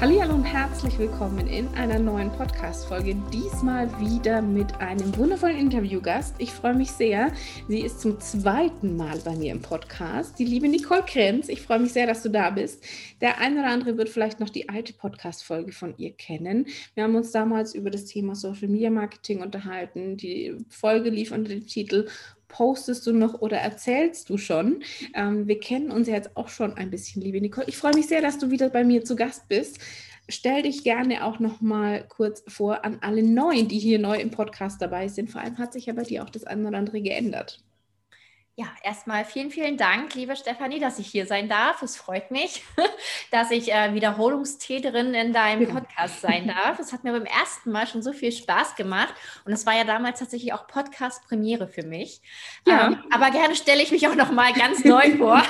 Hallo und herzlich willkommen in einer neuen Podcast-Folge. Diesmal wieder mit einem wundervollen Interviewgast. Ich freue mich sehr. Sie ist zum zweiten Mal bei mir im Podcast, die liebe Nicole Krenz. Ich freue mich sehr, dass du da bist. Der eine oder andere wird vielleicht noch die alte Podcast-Folge von ihr kennen. Wir haben uns damals über das Thema Social Media Marketing unterhalten. Die Folge lief unter dem Titel postest du noch oder erzählst du schon? Ähm, wir kennen uns ja jetzt auch schon ein bisschen, liebe Nicole. Ich freue mich sehr, dass du wieder bei mir zu Gast bist. Stell dich gerne auch noch mal kurz vor an alle Neuen, die hier neu im Podcast dabei sind. Vor allem hat sich ja bei dir auch das eine oder andere geändert. Ja, erstmal vielen, vielen Dank, liebe Stefanie, dass ich hier sein darf. Es freut mich, dass ich äh, Wiederholungstäterin in deinem ja. Podcast sein darf. Es hat mir beim ersten Mal schon so viel Spaß gemacht und es war ja damals tatsächlich auch Podcast-Premiere für mich. Ja. Ähm, aber gerne stelle ich mich auch noch mal ganz neu vor.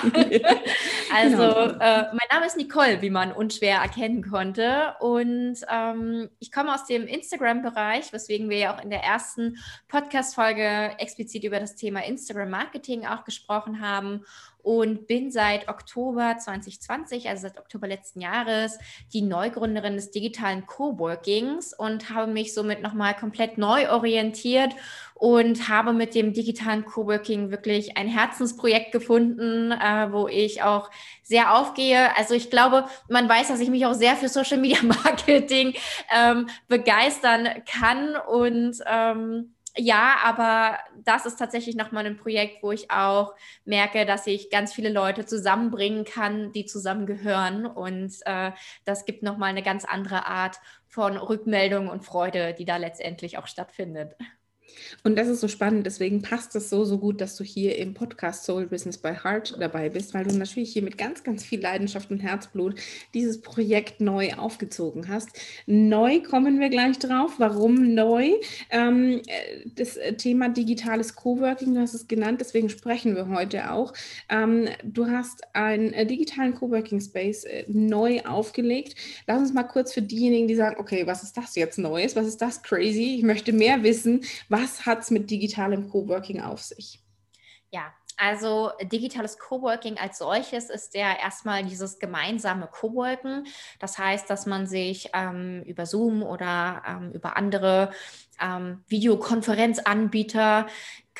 also, genau. äh, mein Name ist Nicole, wie man unschwer erkennen konnte und ähm, ich komme aus dem Instagram-Bereich, weswegen wir ja auch in der ersten Podcast-Folge explizit über das Thema Instagram-Marketing Marketing auch gesprochen haben und bin seit Oktober 2020, also seit Oktober letzten Jahres, die Neugründerin des digitalen Coworkings und habe mich somit nochmal komplett neu orientiert und habe mit dem digitalen Coworking wirklich ein Herzensprojekt gefunden, äh, wo ich auch sehr aufgehe. Also ich glaube, man weiß, dass ich mich auch sehr für Social Media Marketing ähm, begeistern kann und ähm, ja, aber das ist tatsächlich nochmal ein Projekt, wo ich auch merke, dass ich ganz viele Leute zusammenbringen kann, die zusammengehören. Und äh, das gibt nochmal eine ganz andere Art von Rückmeldung und Freude, die da letztendlich auch stattfindet. Und das ist so spannend, deswegen passt es so, so gut, dass du hier im Podcast Soul Business by Heart dabei bist, weil du natürlich hier mit ganz, ganz viel Leidenschaft und Herzblut dieses Projekt neu aufgezogen hast. Neu kommen wir gleich drauf. Warum neu? Ähm, das Thema digitales Coworking, du hast es genannt, deswegen sprechen wir heute auch. Ähm, du hast einen äh, digitalen Coworking Space äh, neu aufgelegt. Lass uns mal kurz für diejenigen, die sagen, okay, was ist das jetzt Neues? Was ist das crazy? Ich möchte mehr wissen. Was was hat es mit digitalem Coworking auf sich? Ja, also digitales Coworking als solches ist ja erstmal dieses gemeinsame Coworken. Das heißt, dass man sich ähm, über Zoom oder ähm, über andere ähm, Videokonferenzanbieter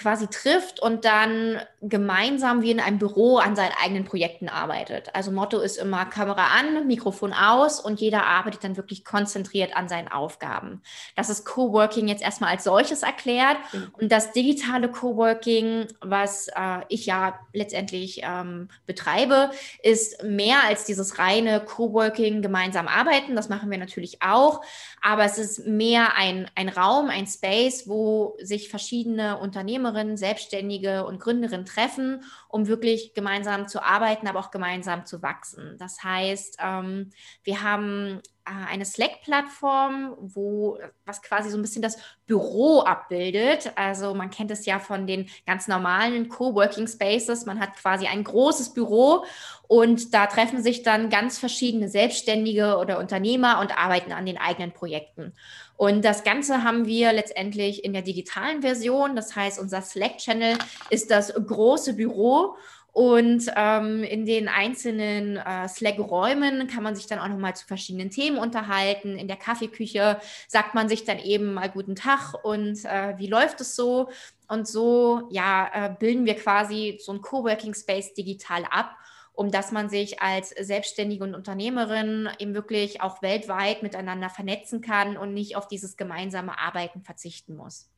quasi trifft und dann gemeinsam wie in einem Büro an seinen eigenen Projekten arbeitet. Also Motto ist immer Kamera an, Mikrofon aus und jeder arbeitet dann wirklich konzentriert an seinen Aufgaben. Das ist Coworking jetzt erstmal als solches erklärt mhm. und das digitale Coworking, was äh, ich ja letztendlich ähm, betreibe, ist mehr als dieses reine Coworking gemeinsam arbeiten. Das machen wir natürlich auch, aber es ist mehr ein, ein Raum, ein Space, wo sich verschiedene Unternehmerinnen, Selbstständige und Gründerinnen treffen, um wirklich gemeinsam zu arbeiten, aber auch gemeinsam zu wachsen. Das heißt, ähm, wir haben eine Slack-Plattform, wo was quasi so ein bisschen das Büro abbildet. Also man kennt es ja von den ganz normalen Coworking Spaces. Man hat quasi ein großes Büro und da treffen sich dann ganz verschiedene Selbstständige oder Unternehmer und arbeiten an den eigenen Projekten. Und das Ganze haben wir letztendlich in der digitalen Version. Das heißt, unser Slack-Channel ist das große Büro und ähm, in den einzelnen äh, Slack-Räumen kann man sich dann auch nochmal zu verschiedenen Themen unterhalten. In der Kaffeeküche sagt man sich dann eben mal guten Tag und äh, wie läuft es so? Und so ja, äh, bilden wir quasi so ein Coworking Space digital ab, um dass man sich als Selbstständige und Unternehmerin eben wirklich auch weltweit miteinander vernetzen kann und nicht auf dieses gemeinsame Arbeiten verzichten muss.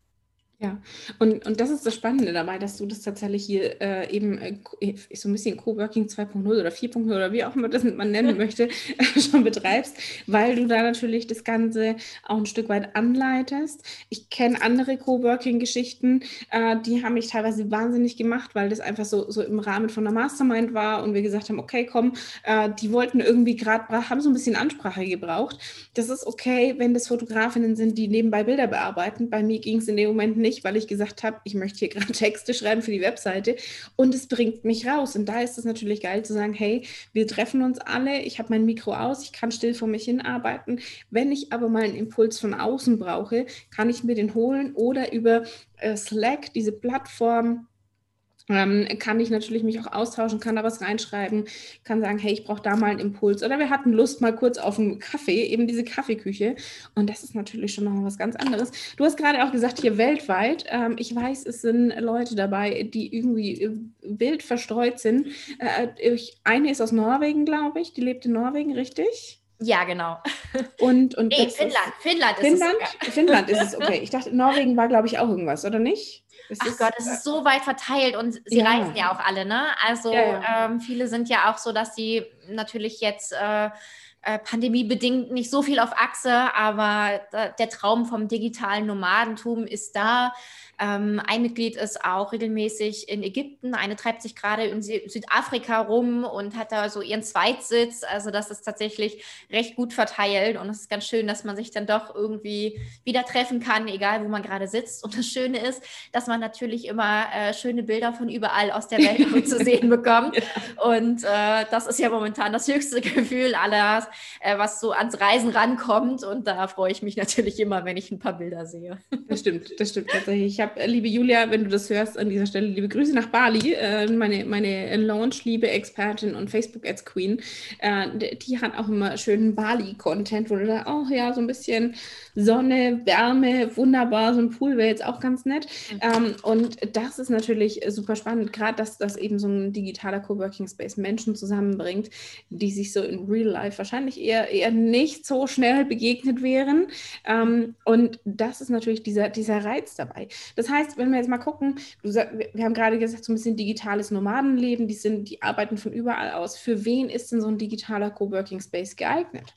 Ja, und, und das ist das Spannende dabei, dass du das tatsächlich hier äh, eben äh, so ein bisschen Coworking 2.0 oder 4.0 oder wie auch immer das man nennen möchte, schon betreibst, weil du da natürlich das Ganze auch ein Stück weit anleitest. Ich kenne andere Coworking-Geschichten, äh, die haben mich teilweise wahnsinnig gemacht, weil das einfach so, so im Rahmen von einer Mastermind war und wir gesagt haben, okay, komm, äh, die wollten irgendwie gerade, haben so ein bisschen Ansprache gebraucht. Das ist okay, wenn das Fotografinnen sind, die nebenbei Bilder bearbeiten. Bei mir ging es in dem Moment nicht nicht, weil ich gesagt habe, ich möchte hier gerade Texte schreiben für die Webseite und es bringt mich raus. Und da ist es natürlich geil zu sagen, hey, wir treffen uns alle, ich habe mein Mikro aus, ich kann still vor mich hin arbeiten. Wenn ich aber mal einen Impuls von außen brauche, kann ich mir den holen oder über äh, Slack, diese Plattform, ähm, kann ich natürlich mich auch austauschen, kann da was reinschreiben, kann sagen, hey, ich brauche da mal einen Impuls. Oder wir hatten Lust mal kurz auf einen Kaffee, eben diese Kaffeeküche. Und das ist natürlich schon noch was ganz anderes. Du hast gerade auch gesagt, hier weltweit. Ähm, ich weiß, es sind Leute dabei, die irgendwie äh, wild verstreut sind. Äh, ich, eine ist aus Norwegen, glaube ich. Die lebt in Norwegen, richtig? Ja, genau. Und, und nee, Finnland. Finnland ist Finnland, es. Finnland ist es, okay. Ich dachte, Norwegen war, glaube ich, auch irgendwas, oder nicht? Es Ach ist, Gott, es ist so weit verteilt und sie ja. reisen ja auch alle, ne? Also ja. Ähm, viele sind ja auch so, dass sie natürlich jetzt äh, äh, pandemiebedingt nicht so viel auf Achse, aber der Traum vom digitalen Nomadentum ist da. Ähm, ein Mitglied ist auch regelmäßig in Ägypten, eine treibt sich gerade in Südafrika rum und hat da so ihren Zweitsitz. Also das ist tatsächlich recht gut verteilt und es ist ganz schön, dass man sich dann doch irgendwie wieder treffen kann, egal wo man gerade sitzt. Und das Schöne ist, dass man natürlich immer äh, schöne Bilder von überall aus der Welt zu sehen bekommt. Ja. Und äh, das ist ja momentan das höchste Gefühl aller, äh, was so ans Reisen rankommt. Und da freue ich mich natürlich immer, wenn ich ein paar Bilder sehe. Das stimmt, das stimmt tatsächlich. Habe, äh, liebe Julia, wenn du das hörst, an dieser Stelle liebe Grüße nach Bali. Äh, meine, meine Launch-liebe Expertin und Facebook-Ads-Queen, äh, die hat auch immer schönen Bali-Content, wo du da oh, ja so ein bisschen Sonne, Wärme, wunderbar, so ein Pool wäre jetzt auch ganz nett. Mhm. Ähm, und das ist natürlich super spannend, gerade dass das eben so ein digitaler Coworking Space Menschen zusammenbringt, die sich so in Real Life wahrscheinlich eher, eher nicht so schnell begegnet wären. Ähm, und das ist natürlich dieser, dieser Reiz dabei. Das heißt, wenn wir jetzt mal gucken, du, wir haben gerade gesagt, so ein bisschen digitales Nomadenleben, die, sind, die arbeiten von überall aus. Für wen ist denn so ein digitaler Coworking Space geeignet?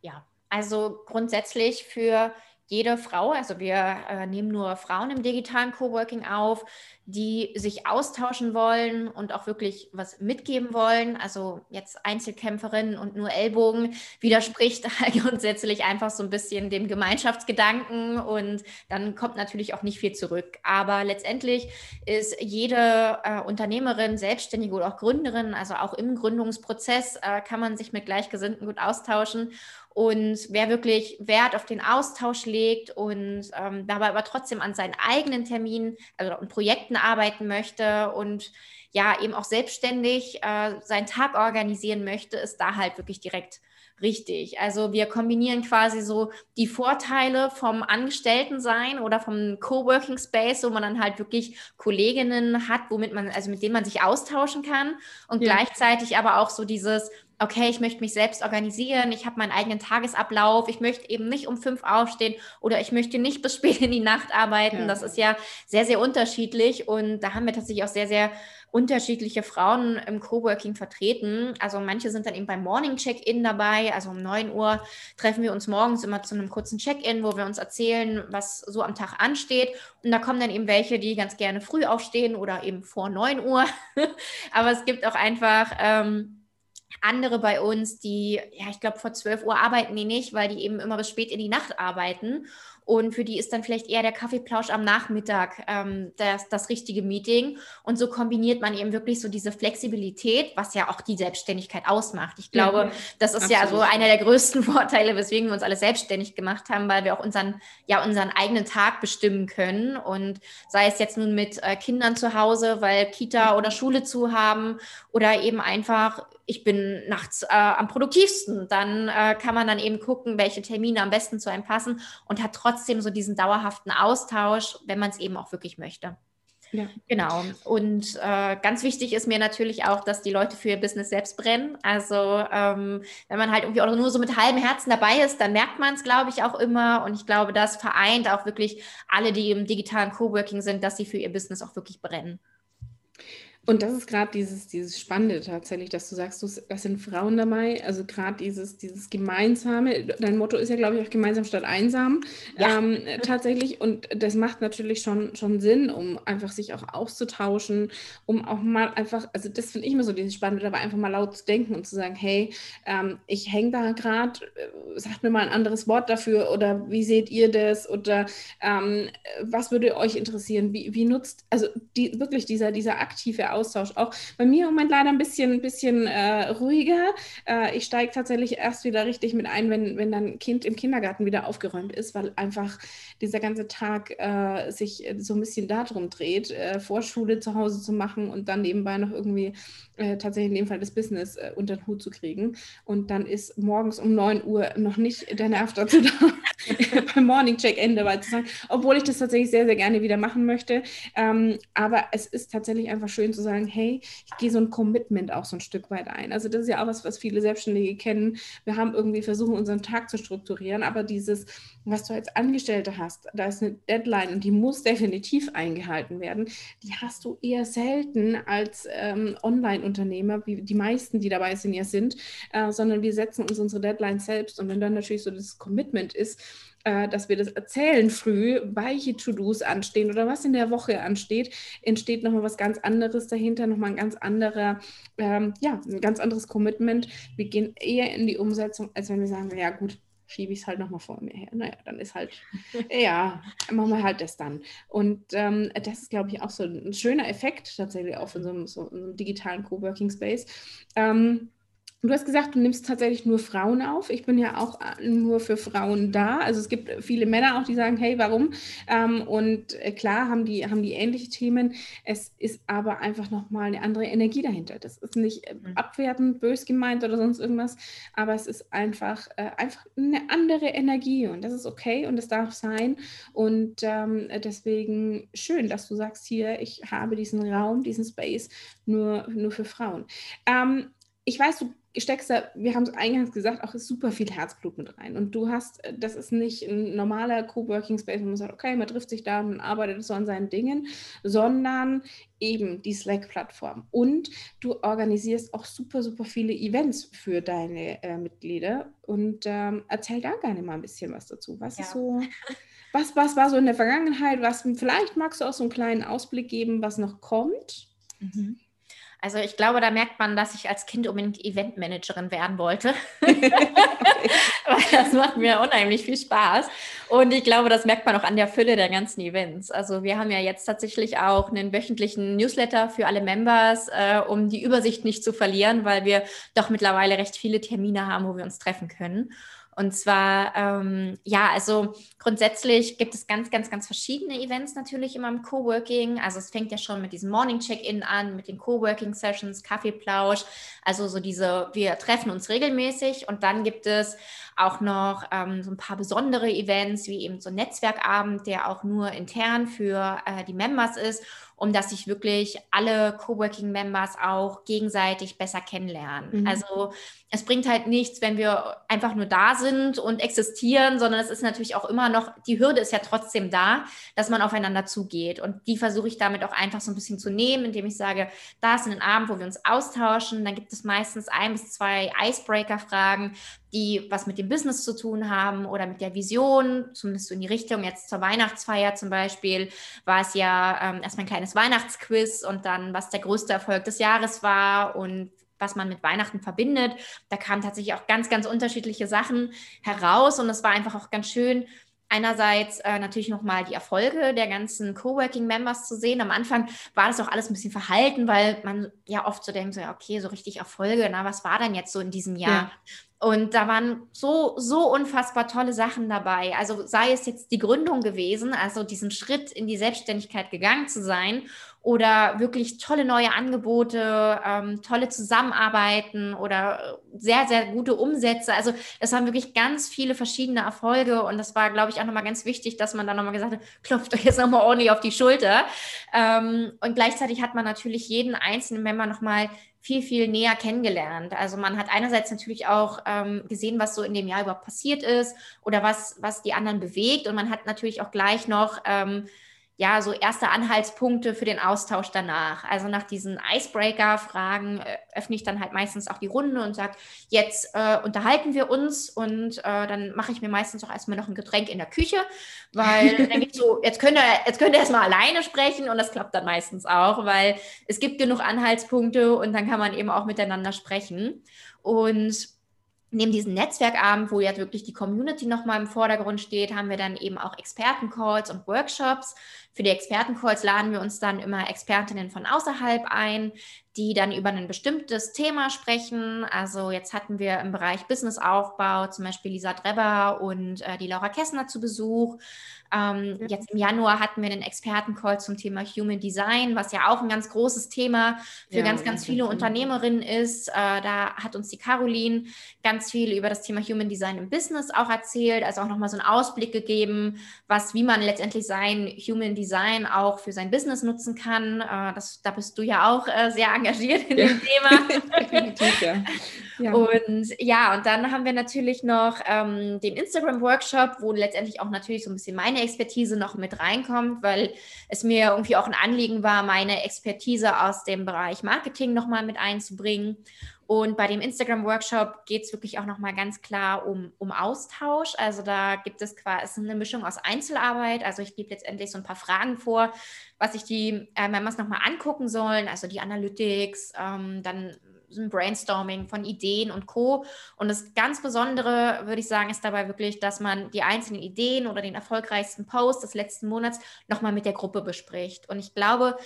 Ja, also grundsätzlich für jede Frau, also wir äh, nehmen nur Frauen im digitalen Coworking auf, die sich austauschen wollen und auch wirklich was mitgeben wollen. Also jetzt Einzelkämpferinnen und nur Ellbogen widerspricht grundsätzlich einfach so ein bisschen dem Gemeinschaftsgedanken und dann kommt natürlich auch nicht viel zurück. Aber letztendlich ist jede äh, Unternehmerin, Selbstständige oder auch Gründerin, also auch im Gründungsprozess äh, kann man sich mit Gleichgesinnten gut austauschen und wer wirklich Wert auf den Austausch legt und ähm, dabei aber trotzdem an seinen eigenen Terminen, also an Projekten arbeiten möchte und ja eben auch selbstständig äh, seinen Tag organisieren möchte, ist da halt wirklich direkt richtig. Also wir kombinieren quasi so die Vorteile vom Angestelltensein oder vom Coworking Space, wo man dann halt wirklich Kolleginnen hat, womit man, also mit denen man sich austauschen kann und ja. gleichzeitig aber auch so dieses okay, ich möchte mich selbst organisieren, ich habe meinen eigenen Tagesablauf, ich möchte eben nicht um fünf aufstehen oder ich möchte nicht bis spät in die Nacht arbeiten. Ja. Das ist ja sehr, sehr unterschiedlich und da haben wir tatsächlich auch sehr, sehr unterschiedliche Frauen im Coworking vertreten. Also manche sind dann eben beim Morning Check-in dabei. Also um 9 Uhr treffen wir uns morgens immer zu einem kurzen Check-in, wo wir uns erzählen, was so am Tag ansteht. Und da kommen dann eben welche, die ganz gerne früh aufstehen oder eben vor 9 Uhr. Aber es gibt auch einfach ähm, andere bei uns, die, ja, ich glaube, vor 12 Uhr arbeiten die nicht, weil die eben immer bis spät in die Nacht arbeiten. Und für die ist dann vielleicht eher der Kaffeeplausch am Nachmittag ähm, das, das richtige Meeting. Und so kombiniert man eben wirklich so diese Flexibilität, was ja auch die Selbstständigkeit ausmacht. Ich glaube, ja, das ist absolut. ja so einer der größten Vorteile, weswegen wir uns alle selbstständig gemacht haben, weil wir auch unseren, ja, unseren eigenen Tag bestimmen können. Und sei es jetzt nun mit äh, Kindern zu Hause, weil Kita oder Schule zu haben oder eben einfach ich bin nachts äh, am produktivsten. Dann äh, kann man dann eben gucken, welche Termine am besten zu einem passen und hat trotzdem so diesen dauerhaften Austausch, wenn man es eben auch wirklich möchte. Ja. Genau. Und äh, ganz wichtig ist mir natürlich auch, dass die Leute für ihr Business selbst brennen. Also ähm, wenn man halt irgendwie auch nur so mit halbem Herzen dabei ist, dann merkt man es, glaube ich, auch immer. Und ich glaube, das vereint auch wirklich alle, die im digitalen Coworking sind, dass sie für ihr Business auch wirklich brennen. Und das ist gerade dieses, dieses Spannende tatsächlich, dass du sagst, das sind Frauen dabei, also gerade dieses, dieses Gemeinsame, dein Motto ist ja, glaube ich, auch gemeinsam statt einsam. Ja. ähm, tatsächlich. Und das macht natürlich schon, schon Sinn, um einfach sich auch auszutauschen, um auch mal einfach, also das finde ich immer so dieses Spannende, aber einfach mal laut zu denken und zu sagen, hey, ähm, ich hänge da gerade, äh, sagt mir mal ein anderes Wort dafür oder wie seht ihr das? Oder ähm, was würde euch interessieren, wie, wie nutzt, also die, wirklich dieser, dieser aktive Austausch auch. Bei mir im Moment leider ein bisschen, bisschen äh, ruhiger. Äh, ich steige tatsächlich erst wieder richtig mit ein, wenn, wenn dann Kind im Kindergarten wieder aufgeräumt ist, weil einfach dieser ganze Tag äh, sich so ein bisschen darum dreht, äh, Vorschule zu Hause zu machen und dann nebenbei noch irgendwie äh, tatsächlich in dem Fall das Business äh, unter den Hut zu kriegen. Und dann ist morgens um 9 Uhr noch nicht der Nerv dazu da, beim Morning Check Ende weil zu sagen, obwohl ich das tatsächlich sehr, sehr gerne wieder machen möchte. Ähm, aber es ist tatsächlich einfach schön zu sagen, hey, ich gehe so ein Commitment auch so ein Stück weit ein. Also das ist ja auch was, was viele Selbstständige kennen. Wir haben irgendwie versucht, unseren Tag zu strukturieren, aber dieses, was du als Angestellte hast, da ist eine Deadline und die muss definitiv eingehalten werden, die hast du eher selten als ähm, Online-Unternehmer, wie die meisten, die dabei sind, ja sind, äh, sondern wir setzen uns unsere Deadline selbst und wenn dann natürlich so das Commitment ist, äh, dass wir das erzählen früh, welche To-Dos anstehen oder was in der Woche ansteht, entsteht nochmal was ganz anderes dahinter, nochmal ein ganz anderer, ähm, ja, ein ganz anderes Commitment. Wir gehen eher in die Umsetzung, als wenn wir sagen, ja gut, schiebe ich es halt nochmal vor mir her. Naja, dann ist halt, ja, machen wir halt das dann. Und ähm, das ist, glaube ich, auch so ein schöner Effekt tatsächlich auch in so einem, so digitalen Coworking Space. Ähm, Du hast gesagt, du nimmst tatsächlich nur Frauen auf. Ich bin ja auch äh, nur für Frauen da. Also es gibt viele Männer auch, die sagen, hey, warum? Ähm, und äh, klar haben die, haben die ähnliche Themen. Es ist aber einfach nochmal eine andere Energie dahinter. Das ist nicht äh, mhm. abwertend, bös gemeint oder sonst irgendwas, aber es ist einfach, einfach eine andere Energie und das ist okay und es darf sein. Und ähm, deswegen schön, dass du sagst hier, ich habe diesen Raum, diesen Space nur, nur für Frauen. Ähm, ich weiß, du steckst da, wir haben es eingangs gesagt, auch super viel Herzblut mit rein. Und du hast, äh, das ist nicht ein normaler Coworking Space, wo man sagt, okay, man trifft sich da und arbeitet so an seinen Dingen, sondern eben die Slack-Plattform. Und du organisierst auch super, super viele Events für deine äh, Mitglieder. Und ähm, erzähl da gerne mal ein bisschen was dazu. Was ja. ist so, was, was war so in der Vergangenheit? Was, vielleicht magst du auch so einen kleinen Ausblick geben, was noch kommt? Mhm. Also ich glaube, da merkt man, dass ich als Kind unbedingt Eventmanagerin werden wollte. Weil das macht mir unheimlich viel Spaß. Und ich glaube, das merkt man auch an der Fülle der ganzen Events. Also wir haben ja jetzt tatsächlich auch einen wöchentlichen Newsletter für alle Members, äh, um die Übersicht nicht zu verlieren, weil wir doch mittlerweile recht viele Termine haben, wo wir uns treffen können. Und zwar, ähm, ja, also grundsätzlich gibt es ganz, ganz, ganz verschiedene Events natürlich immer im Coworking. Also es fängt ja schon mit diesem Morning Check-in an, mit den Coworking Sessions, Kaffeeplausch. Also so diese, wir treffen uns regelmäßig und dann gibt es auch noch ähm, so ein paar besondere Events, wie eben so ein Netzwerkabend, der auch nur intern für äh, die Members ist um dass sich wirklich alle Coworking-Members auch gegenseitig besser kennenlernen. Mhm. Also es bringt halt nichts, wenn wir einfach nur da sind und existieren, sondern es ist natürlich auch immer noch, die Hürde ist ja trotzdem da, dass man aufeinander zugeht. Und die versuche ich damit auch einfach so ein bisschen zu nehmen, indem ich sage, da ist ein Abend, wo wir uns austauschen. Dann gibt es meistens ein bis zwei Icebreaker-Fragen, die was mit dem Business zu tun haben oder mit der Vision, zumindest so in die Richtung. Jetzt zur Weihnachtsfeier zum Beispiel war es ja ähm, erstmal ein kleines Weihnachtsquiz und dann, was der größte Erfolg des Jahres war und was man mit Weihnachten verbindet. Da kamen tatsächlich auch ganz, ganz unterschiedliche Sachen heraus und es war einfach auch ganz schön, einerseits äh, natürlich nochmal die Erfolge der ganzen Coworking-Members zu sehen. Am Anfang war das auch alles ein bisschen verhalten, weil man ja oft so denkt, so, okay, so richtig Erfolge, na, was war denn jetzt so in diesem Jahr? Ja. Und da waren so, so unfassbar tolle Sachen dabei. Also sei es jetzt die Gründung gewesen, also diesen Schritt in die Selbstständigkeit gegangen zu sein oder wirklich tolle neue Angebote, ähm, tolle Zusammenarbeiten oder sehr, sehr gute Umsätze. Also es waren wirklich ganz viele verschiedene Erfolge und das war, glaube ich, auch nochmal ganz wichtig, dass man da nochmal gesagt hat, klopft euch jetzt nochmal ordentlich auf die Schulter. Ähm, und gleichzeitig hat man natürlich jeden einzelnen Member nochmal viel, viel näher kennengelernt. Also man hat einerseits natürlich auch ähm, gesehen, was so in dem Jahr überhaupt passiert ist oder was, was die anderen bewegt. Und man hat natürlich auch gleich noch ähm, ja, so erste Anhaltspunkte für den Austausch danach. Also nach diesen Icebreaker-Fragen äh, öffne ich dann halt meistens auch die Runde und sage, jetzt äh, unterhalten wir uns und äh, dann mache ich mir meistens auch erstmal noch ein Getränk in der Küche, weil dann denke ich so, jetzt könnt ihr, jetzt könnt ihr erstmal alleine sprechen und das klappt dann meistens auch, weil es gibt genug Anhaltspunkte und dann kann man eben auch miteinander sprechen. Und neben diesem Netzwerkabend, wo ja wirklich die Community nochmal im Vordergrund steht, haben wir dann eben auch Expertencalls und Workshops. Für die Expertencalls laden wir uns dann immer Expertinnen von außerhalb ein, die dann über ein bestimmtes Thema sprechen. Also jetzt hatten wir im Bereich Businessaufbau zum Beispiel Lisa Drebber und äh, die Laura Kessner zu Besuch. Ähm, ja. Jetzt im Januar hatten wir einen Expertencall zum Thema Human Design, was ja auch ein ganz großes Thema für ja, ganz, ganz viele Unternehmerinnen ist. Äh, da hat uns die Caroline ganz viel über das Thema Human Design im Business auch erzählt, also auch nochmal so einen Ausblick gegeben, was, wie man letztendlich sein Human Design auch für sein Business nutzen kann. Äh, das, da bist du ja auch äh, sehr engagiert in ja. dem Thema. Definitiv, ja. Ja. Und ja, und dann haben wir natürlich noch ähm, den Instagram-Workshop, wo letztendlich auch natürlich so ein bisschen meine Expertise noch mit reinkommt, weil es mir irgendwie auch ein Anliegen war, meine Expertise aus dem Bereich Marketing nochmal mit einzubringen. Und bei dem Instagram-Workshop geht es wirklich auch nochmal ganz klar um, um Austausch. Also da gibt es quasi eine Mischung aus Einzelarbeit. Also ich gebe letztendlich so ein paar Fragen vor, was sich die äh, Members nochmal angucken sollen. Also die Analytics, ähm, dann ein Brainstorming von Ideen und Co. Und das ganz Besondere, würde ich sagen, ist dabei wirklich, dass man die einzelnen Ideen oder den erfolgreichsten Post des letzten Monats nochmal mit der Gruppe bespricht. Und ich glaube,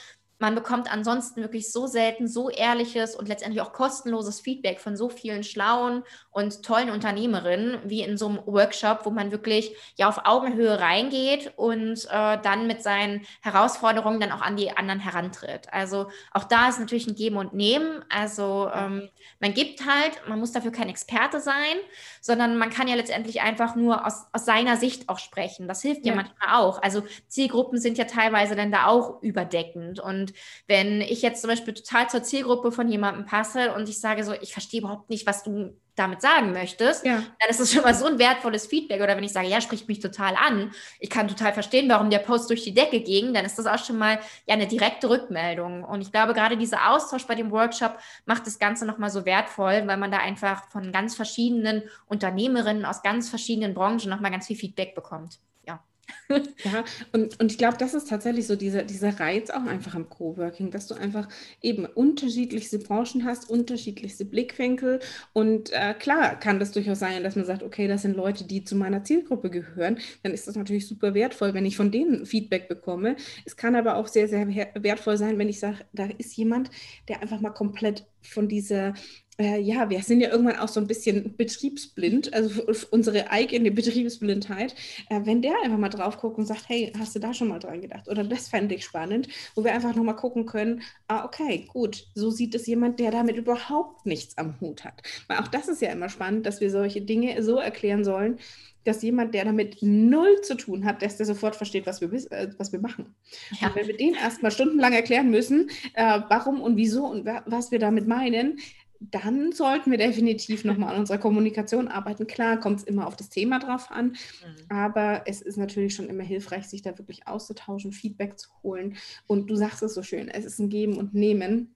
man bekommt ansonsten wirklich so selten so ehrliches und letztendlich auch kostenloses Feedback von so vielen schlauen und tollen Unternehmerinnen wie in so einem Workshop, wo man wirklich ja auf Augenhöhe reingeht und äh, dann mit seinen Herausforderungen dann auch an die anderen herantritt. Also auch da ist natürlich ein Geben und Nehmen. Also ähm, man gibt halt, man muss dafür kein Experte sein, sondern man kann ja letztendlich einfach nur aus, aus seiner Sicht auch sprechen. Das hilft ja. ja manchmal auch. Also Zielgruppen sind ja teilweise dann da auch überdeckend und wenn ich jetzt zum Beispiel total zur Zielgruppe von jemandem passe und ich sage so, ich verstehe überhaupt nicht, was du damit sagen möchtest, ja. dann ist das schon mal so ein wertvolles Feedback. Oder wenn ich sage, ja, spricht mich total an, ich kann total verstehen, warum der Post durch die Decke ging, dann ist das auch schon mal ja eine direkte Rückmeldung. Und ich glaube, gerade dieser Austausch bei dem Workshop macht das Ganze nochmal so wertvoll, weil man da einfach von ganz verschiedenen Unternehmerinnen aus ganz verschiedenen Branchen nochmal ganz viel Feedback bekommt. Ja, und, und ich glaube, das ist tatsächlich so dieser, dieser Reiz auch einfach am Coworking, dass du einfach eben unterschiedlichste Branchen hast, unterschiedlichste Blickwinkel. Und äh, klar kann das durchaus sein, dass man sagt, okay, das sind Leute, die zu meiner Zielgruppe gehören. Dann ist das natürlich super wertvoll, wenn ich von denen Feedback bekomme. Es kann aber auch sehr, sehr wertvoll sein, wenn ich sage, da ist jemand, der einfach mal komplett von dieser äh, ja, wir sind ja irgendwann auch so ein bisschen betriebsblind, also unsere eigene Betriebsblindheit. Äh, wenn der einfach mal drauf guckt und sagt, hey, hast du da schon mal dran gedacht? Oder das fände ich spannend, wo wir einfach nochmal gucken können, ah, okay, gut, so sieht es jemand, der damit überhaupt nichts am Hut hat. Weil auch das ist ja immer spannend, dass wir solche Dinge so erklären sollen, dass jemand, der damit null zu tun hat, dass der sofort versteht, was wir, äh, was wir machen. Ja. Und wenn wir den erstmal stundenlang erklären müssen, äh, warum und wieso und was wir damit meinen, dann sollten wir definitiv nochmal an unserer Kommunikation arbeiten. Klar, kommt es immer auf das Thema drauf an, mhm. aber es ist natürlich schon immer hilfreich, sich da wirklich auszutauschen, Feedback zu holen. Und du sagst es so schön, es ist ein Geben und Nehmen.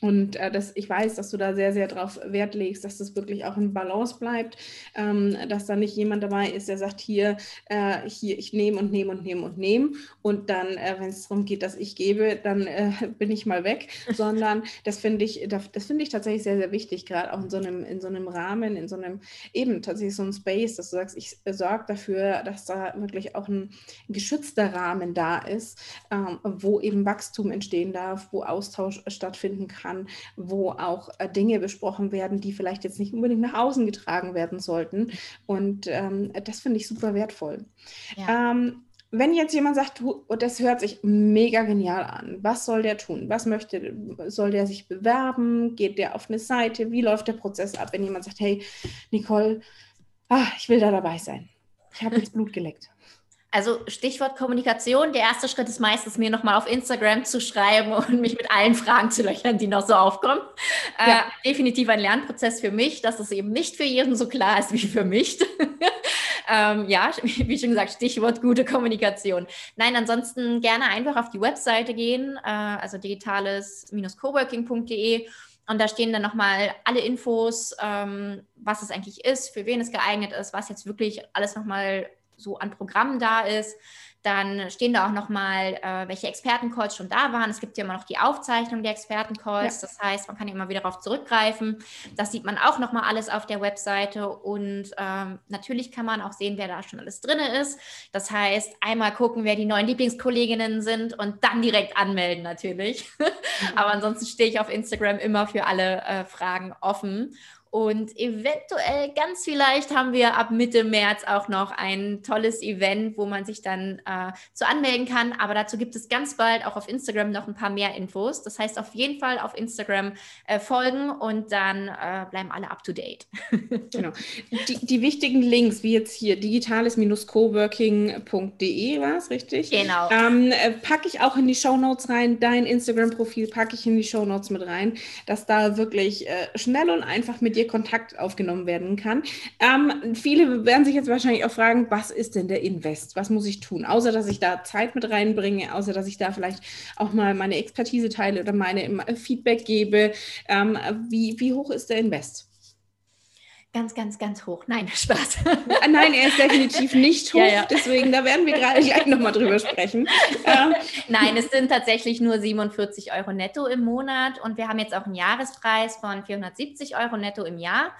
Und äh, das, ich weiß, dass du da sehr, sehr drauf Wert legst, dass das wirklich auch in Balance bleibt, ähm, dass da nicht jemand dabei ist, der sagt, hier, äh, hier, ich nehme und nehme und nehme und nehme. Und dann, äh, wenn es darum geht, dass ich gebe, dann äh, bin ich mal weg. Sondern das finde ich, das, das finde ich tatsächlich sehr, sehr wichtig, gerade auch in so einem, in so einem Rahmen, in so einem, eben tatsächlich so einem Space, dass du sagst, ich sorge dafür, dass da wirklich auch ein geschützter Rahmen da ist, ähm, wo eben Wachstum entstehen darf, wo Austausch stattfinden kann kann, wo auch äh, Dinge besprochen werden, die vielleicht jetzt nicht unbedingt nach außen getragen werden sollten. Und ähm, das finde ich super wertvoll. Ja. Ähm, wenn jetzt jemand sagt, das hört sich mega genial an, was soll der tun? Was möchte, soll der sich bewerben? Geht der auf eine Seite? Wie läuft der Prozess ab, wenn jemand sagt, hey, Nicole, ah, ich will da dabei sein. Ich habe jetzt Blut geleckt. Also Stichwort Kommunikation. Der erste Schritt ist meistens, mir nochmal auf Instagram zu schreiben und mich mit allen Fragen zu löchern, die noch so aufkommen. Äh, ja. Äh, definitiv ein Lernprozess für mich, dass es eben nicht für jeden so klar ist wie für mich. ähm, ja, wie schon gesagt, Stichwort gute Kommunikation. Nein, ansonsten gerne einfach auf die Webseite gehen, äh, also digitales-coworking.de. Und da stehen dann nochmal alle Infos, ähm, was es eigentlich ist, für wen es geeignet ist, was jetzt wirklich alles nochmal so an Programmen da ist. Dann stehen da auch nochmal, äh, welche Expertencalls schon da waren. Es gibt ja immer noch die Aufzeichnung der Expertencalls. Ja. Das heißt, man kann immer wieder darauf zurückgreifen. Das sieht man auch nochmal alles auf der Webseite. Und ähm, natürlich kann man auch sehen, wer da schon alles drin ist. Das heißt, einmal gucken, wer die neuen Lieblingskolleginnen sind und dann direkt anmelden natürlich. Mhm. Aber ansonsten stehe ich auf Instagram immer für alle äh, Fragen offen. Und eventuell, ganz vielleicht, haben wir ab Mitte März auch noch ein tolles Event, wo man sich dann äh, zu anmelden kann. Aber dazu gibt es ganz bald auch auf Instagram noch ein paar mehr Infos. Das heißt, auf jeden Fall auf Instagram äh, folgen und dann äh, bleiben alle up to date. genau. Die, die, wichtigen Links, wie jetzt hier digitales-coworking.de war es, richtig? Genau. Ähm, äh, packe ich auch in die Show Notes rein. Dein Instagram-Profil packe ich in die Show Notes mit rein, dass da wirklich äh, schnell und einfach mit dir dir Kontakt aufgenommen werden kann. Ähm, viele werden sich jetzt wahrscheinlich auch fragen, was ist denn der Invest? Was muss ich tun? Außer, dass ich da Zeit mit reinbringe, außer, dass ich da vielleicht auch mal meine Expertise teile oder meine Feedback gebe. Ähm, wie, wie hoch ist der Invest? Ganz, ganz, ganz hoch. Nein, Spaß. Ah, nein, er ist definitiv nicht hoch. Ja, ja. Deswegen, da werden wir gerade gleich nochmal drüber sprechen. Ähm. Nein, es sind tatsächlich nur 47 Euro netto im Monat und wir haben jetzt auch einen Jahrespreis von 470 Euro netto im Jahr.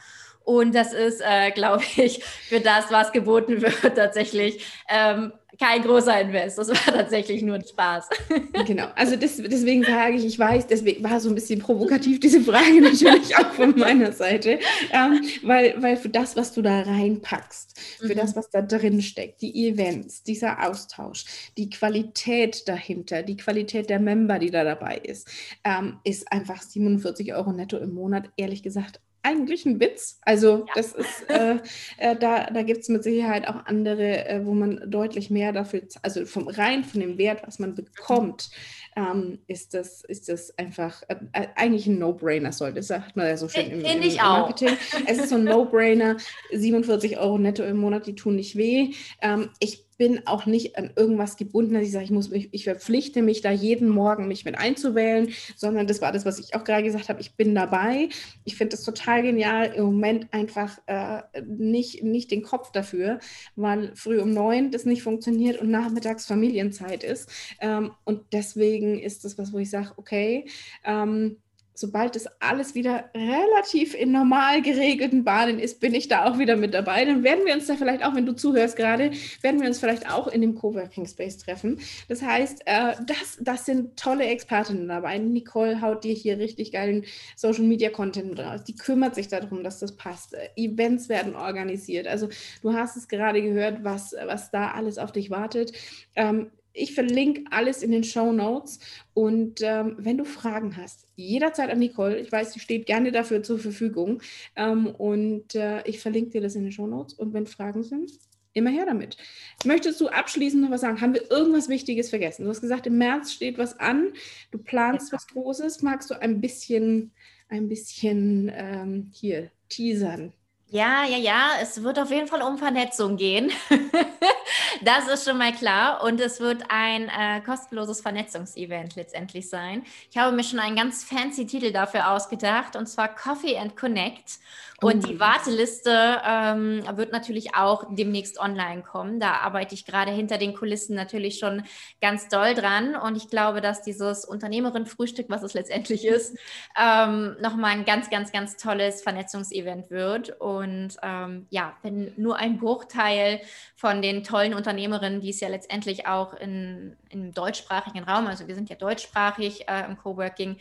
Und das ist, äh, glaube ich, für das, was geboten wird, tatsächlich ähm, kein großer Invest. Das war tatsächlich nur ein Spaß. Genau. Also das, deswegen sage ich, ich weiß, deswegen war so ein bisschen provokativ diese Frage natürlich auch von meiner Seite, ähm, weil, weil für das, was du da reinpackst, für mhm. das, was da drin steckt, die Events, dieser Austausch, die Qualität dahinter, die Qualität der Member, die da dabei ist, ähm, ist einfach 47 Euro netto im Monat, ehrlich gesagt, eigentlich ein Witz. Also ja. das ist, äh, äh, da, da gibt es mit Sicherheit auch andere, äh, wo man deutlich mehr dafür, also vom rein von dem Wert, was man bekommt, ähm, ist, das, ist das einfach äh, äh, eigentlich ein No-Brainer, soll das sagt man ja so schön im, im, im Marketing. Es ist so ein No-Brainer, 47 Euro netto im Monat, die tun nicht weh. Ähm, ich bin auch nicht an irgendwas gebunden, dass ich sage, ich muss mich, ich verpflichte mich da jeden Morgen mich mit einzuwählen, sondern das war das, was ich auch gerade gesagt habe. Ich bin dabei. Ich finde es total genial. Im Moment einfach äh, nicht, nicht den Kopf dafür, weil früh um neun das nicht funktioniert und nachmittags Familienzeit ist. Ähm, und deswegen ist das was, wo ich sage, okay, ähm, sobald das alles wieder relativ in normal geregelten Bahnen ist, bin ich da auch wieder mit dabei. Dann werden wir uns da vielleicht auch, wenn du zuhörst gerade, werden wir uns vielleicht auch in dem Coworking Space treffen. Das heißt, äh, das, das sind tolle Expertinnen dabei. Nicole haut dir hier richtig geilen Social Media Content raus. Die kümmert sich darum, dass das passt. Äh, Events werden organisiert. Also du hast es gerade gehört, was, was da alles auf dich wartet. Ähm, ich verlinke alles in den Show Notes. Und ähm, wenn du Fragen hast, jederzeit an Nicole. Ich weiß, sie steht gerne dafür zur Verfügung. Ähm, und äh, ich verlinke dir das in den Show Notes. Und wenn Fragen sind, immer her damit. Möchtest du abschließend noch was sagen? Haben wir irgendwas Wichtiges vergessen? Du hast gesagt, im März steht was an. Du planst ja. was Großes. Magst du ein bisschen, ein bisschen ähm, hier teasern? Ja, ja, ja, es wird auf jeden Fall um Vernetzung gehen. das ist schon mal klar. Und es wird ein äh, kostenloses Vernetzungsevent letztendlich sein. Ich habe mir schon einen ganz fancy Titel dafür ausgedacht, und zwar Coffee and Connect. Und die oh. Warteliste ähm, wird natürlich auch demnächst online kommen. Da arbeite ich gerade hinter den Kulissen natürlich schon ganz doll dran. Und ich glaube, dass dieses Unternehmerin-Frühstück, was es letztendlich ist, ähm, nochmal ein ganz, ganz, ganz tolles Vernetzungsevent wird. Und ähm, ja, wenn nur ein Bruchteil von den tollen Unternehmerinnen, die es ja letztendlich auch in, im deutschsprachigen Raum, also wir sind ja deutschsprachig äh, im Coworking,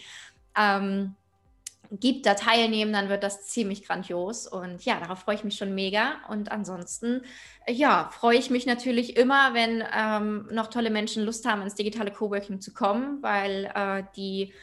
ähm, gibt, da teilnehmen, dann wird das ziemlich grandios. Und ja, darauf freue ich mich schon mega. Und ansonsten, ja, freue ich mich natürlich immer, wenn ähm, noch tolle Menschen Lust haben, ins digitale Coworking zu kommen, weil äh, die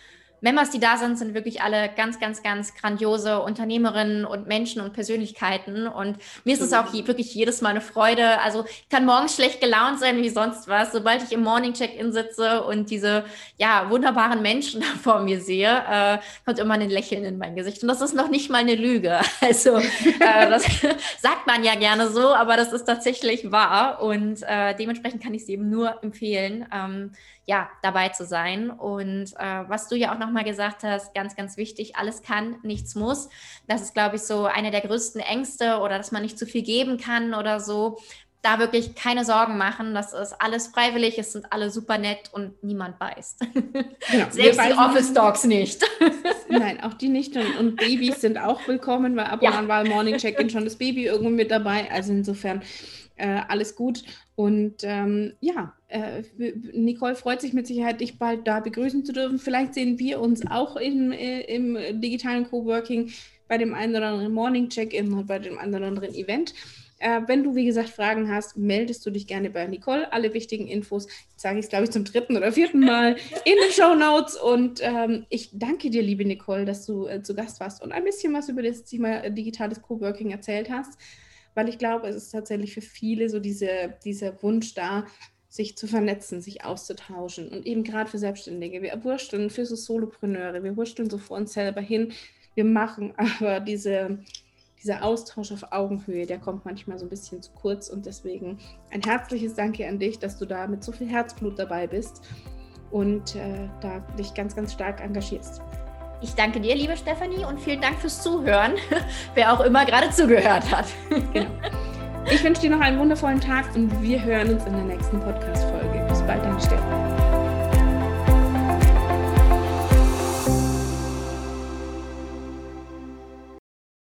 Members, die da sind, sind wirklich alle ganz, ganz, ganz grandiose Unternehmerinnen und Menschen und Persönlichkeiten. Und mir ist es auch wirklich jedes Mal eine Freude. Also ich kann morgens schlecht gelaunt sein wie sonst was. Sobald ich im Morning Check-in sitze und diese ja, wunderbaren Menschen da vor mir sehe, äh, kommt immer ein Lächeln in mein Gesicht. Und das ist noch nicht mal eine Lüge. Also äh, das sagt man ja gerne so, aber das ist tatsächlich wahr. Und äh, dementsprechend kann ich es eben nur empfehlen. Ähm, ja, dabei zu sein. Und äh, was du ja auch nochmal gesagt hast, ganz, ganz wichtig, alles kann, nichts muss. Das ist, glaube ich, so eine der größten Ängste oder dass man nicht zu viel geben kann oder so da wirklich keine Sorgen machen. Das ist alles freiwillig, es sind alle super nett und niemand beißt. Genau. Selbst die Office Dogs nicht. Nein, auch die nicht. Und, und, Babys sind auch willkommen, weil ab und an war im Morning Check-In schon das Baby irgendwo mit dabei. Also insofern äh, alles gut. Und ähm, ja, äh, Nicole freut sich mit Sicherheit, dich bald da begrüßen zu dürfen. Vielleicht sehen wir uns auch im, äh, im digitalen Coworking bei dem einen oder anderen Morning Check-In und bei dem einen oder anderen Event. Äh, wenn du, wie gesagt, Fragen hast, meldest du dich gerne bei Nicole. Alle wichtigen Infos sage ich, glaube ich, zum dritten oder vierten Mal in den Show Notes. Und ähm, ich danke dir, liebe Nicole, dass du äh, zu Gast warst und ein bisschen was über das Thema digitales Coworking erzählt hast, weil ich glaube, es ist tatsächlich für viele so diese, dieser Wunsch da, sich zu vernetzen, sich auszutauschen. Und eben gerade für Selbstständige. Wir wursteln für so Solopreneure, wir wursteln so vor uns selber hin. Wir machen aber diese dieser Austausch auf Augenhöhe, der kommt manchmal so ein bisschen zu kurz und deswegen ein herzliches Danke an dich, dass du da mit so viel Herzblut dabei bist und äh, da dich ganz, ganz stark engagierst. Ich danke dir, liebe Stefanie, und vielen Dank fürs Zuhören, wer auch immer gerade zugehört hat. Genau. Ich wünsche dir noch einen wundervollen Tag und wir hören uns in der nächsten Podcast-Folge. Bis bald, deine Stefanie.